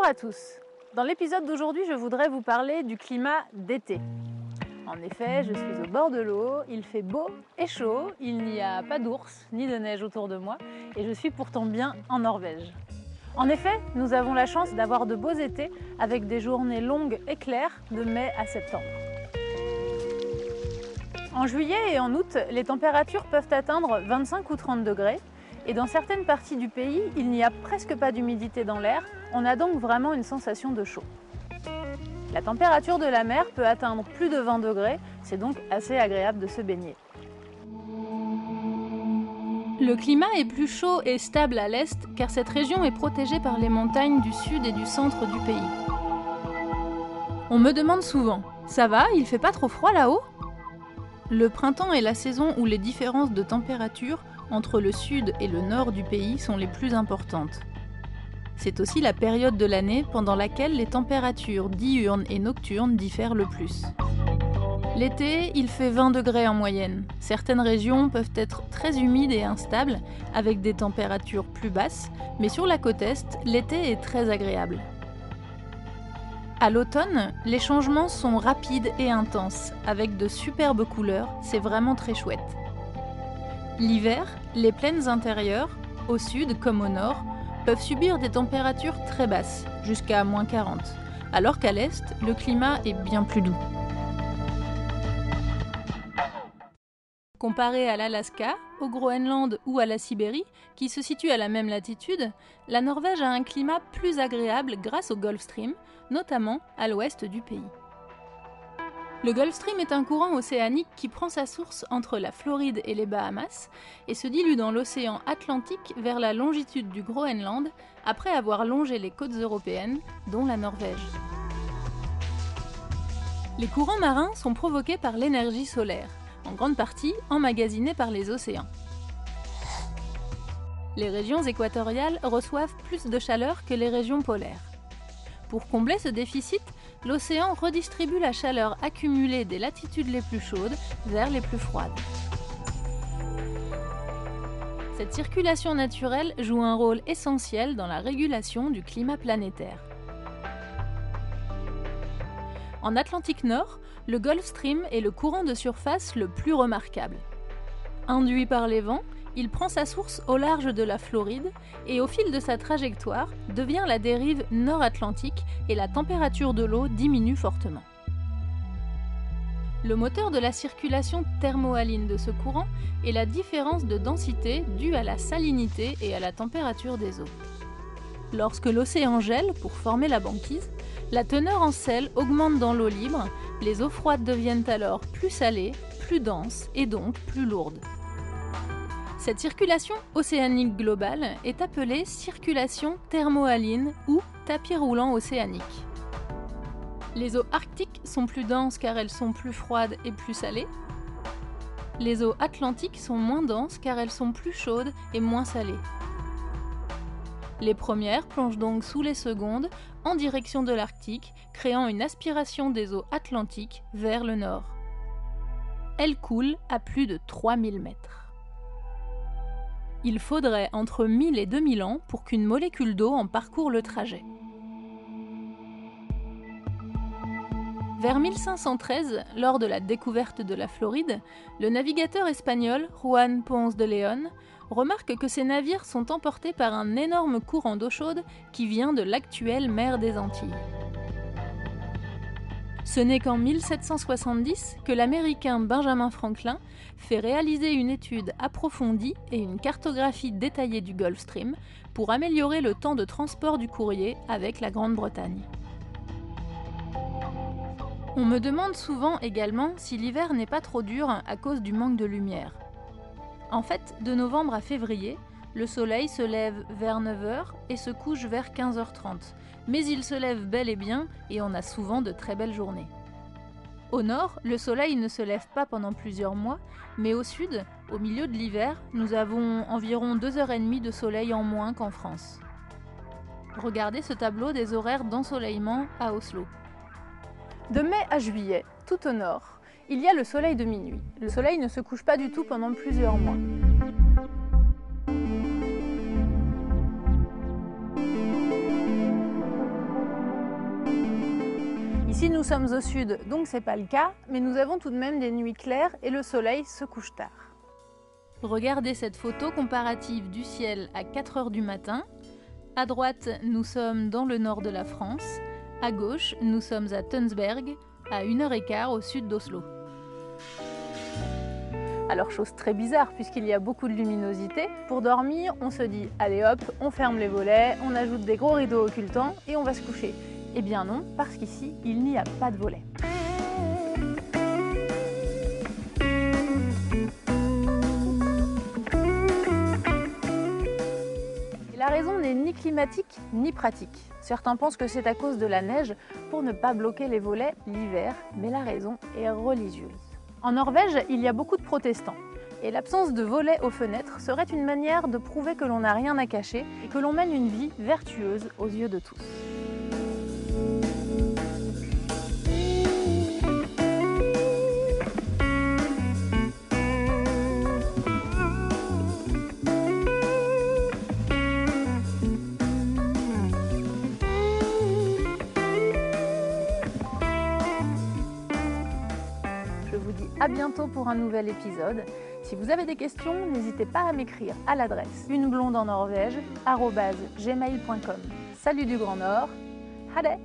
Bonjour à tous. Dans l'épisode d'aujourd'hui, je voudrais vous parler du climat d'été. En effet, je suis au bord de l'eau, il fait beau et chaud, il n'y a pas d'ours ni de neige autour de moi et je suis pourtant bien en Norvège. En effet, nous avons la chance d'avoir de beaux étés avec des journées longues et claires de mai à septembre. En juillet et en août, les températures peuvent atteindre 25 ou 30 degrés et dans certaines parties du pays, il n'y a presque pas d'humidité dans l'air, on a donc vraiment une sensation de chaud. La température de la mer peut atteindre plus de 20 degrés, c'est donc assez agréable de se baigner. Le climat est plus chaud et stable à l'est car cette région est protégée par les montagnes du sud et du centre du pays. On me demande souvent Ça va, il fait pas trop froid là-haut? Le printemps est la saison où les différences de température entre le sud et le nord du pays sont les plus importantes. C'est aussi la période de l'année pendant laquelle les températures diurnes et nocturnes diffèrent le plus. L'été, il fait 20 degrés en moyenne. Certaines régions peuvent être très humides et instables, avec des températures plus basses, mais sur la côte est, l'été est très agréable. À l'automne, les changements sont rapides et intenses, avec de superbes couleurs, c'est vraiment très chouette. L'hiver, les plaines intérieures, au sud comme au nord, peuvent subir des températures très basses, jusqu'à moins 40, alors qu'à l'est, le climat est bien plus doux. Comparé à l'Alaska, au Groenland ou à la Sibérie, qui se situent à la même latitude, la Norvège a un climat plus agréable grâce au Gulf Stream, notamment à l'ouest du pays. Le Gulf Stream est un courant océanique qui prend sa source entre la Floride et les Bahamas et se dilue dans l'océan Atlantique vers la longitude du Groenland après avoir longé les côtes européennes, dont la Norvège. Les courants marins sont provoqués par l'énergie solaire en grande partie emmagasinés par les océans. Les régions équatoriales reçoivent plus de chaleur que les régions polaires. Pour combler ce déficit, l'océan redistribue la chaleur accumulée des latitudes les plus chaudes vers les plus froides. Cette circulation naturelle joue un rôle essentiel dans la régulation du climat planétaire. En Atlantique Nord, le Gulf Stream est le courant de surface le plus remarquable. Induit par les vents, il prend sa source au large de la Floride et au fil de sa trajectoire devient la dérive nord-atlantique et la température de l'eau diminue fortement. Le moteur de la circulation thermohaline de ce courant est la différence de densité due à la salinité et à la température des eaux. Lorsque l'océan gèle pour former la banquise, la teneur en sel augmente dans l'eau libre, les eaux froides deviennent alors plus salées, plus denses et donc plus lourdes. Cette circulation océanique globale est appelée circulation thermohaline ou tapis roulant océanique. Les eaux arctiques sont plus denses car elles sont plus froides et plus salées. Les eaux atlantiques sont moins denses car elles sont plus chaudes et moins salées. Les premières plongent donc sous les secondes en direction de l'Arctique, créant une aspiration des eaux atlantiques vers le nord. Elles coulent à plus de 3000 mètres. Il faudrait entre 1000 et 2000 ans pour qu'une molécule d'eau en parcourt le trajet. Vers 1513, lors de la découverte de la Floride, le navigateur espagnol Juan Ponce de León remarque que ces navires sont emportés par un énorme courant d'eau chaude qui vient de l'actuelle mer des Antilles. Ce n'est qu'en 1770 que l'Américain Benjamin Franklin fait réaliser une étude approfondie et une cartographie détaillée du Gulf Stream pour améliorer le temps de transport du courrier avec la Grande-Bretagne. On me demande souvent également si l'hiver n'est pas trop dur à cause du manque de lumière. En fait, de novembre à février, le soleil se lève vers 9h et se couche vers 15h30, mais il se lève bel et bien et on a souvent de très belles journées. Au nord, le soleil ne se lève pas pendant plusieurs mois, mais au sud, au milieu de l'hiver, nous avons environ 2h30 de soleil en moins qu'en France. Regardez ce tableau des horaires d'ensoleillement à Oslo. De mai à juillet, tout au nord, il y a le soleil de minuit. Le soleil ne se couche pas du tout pendant plusieurs mois. Nous sommes au sud, donc c'est pas le cas, mais nous avons tout de même des nuits claires et le soleil se couche tard. Regardez cette photo comparative du ciel à 4 heures du matin. À droite, nous sommes dans le nord de la France. À gauche, nous sommes à Tunsberg, à 1h15 au sud d'Oslo. Alors chose très bizarre puisqu'il y a beaucoup de luminosité, pour dormir on se dit allez hop, on ferme les volets, on ajoute des gros rideaux occultants et on va se coucher. Eh bien non, parce qu'ici il n'y a pas de volets. la raison n'est ni climatique ni pratique. Certains pensent que c'est à cause de la neige pour ne pas bloquer les volets l'hiver, mais la raison est religieuse. En Norvège, il y a beaucoup de protestants. Et l'absence de volets aux fenêtres serait une manière de prouver que l'on n'a rien à cacher et que l'on mène une vie vertueuse aux yeux de tous. À bientôt pour un nouvel épisode. Si vous avez des questions, n'hésitez pas à m'écrire à l'adresse uneblonde en Norvège. Salut du Grand Nord, Hade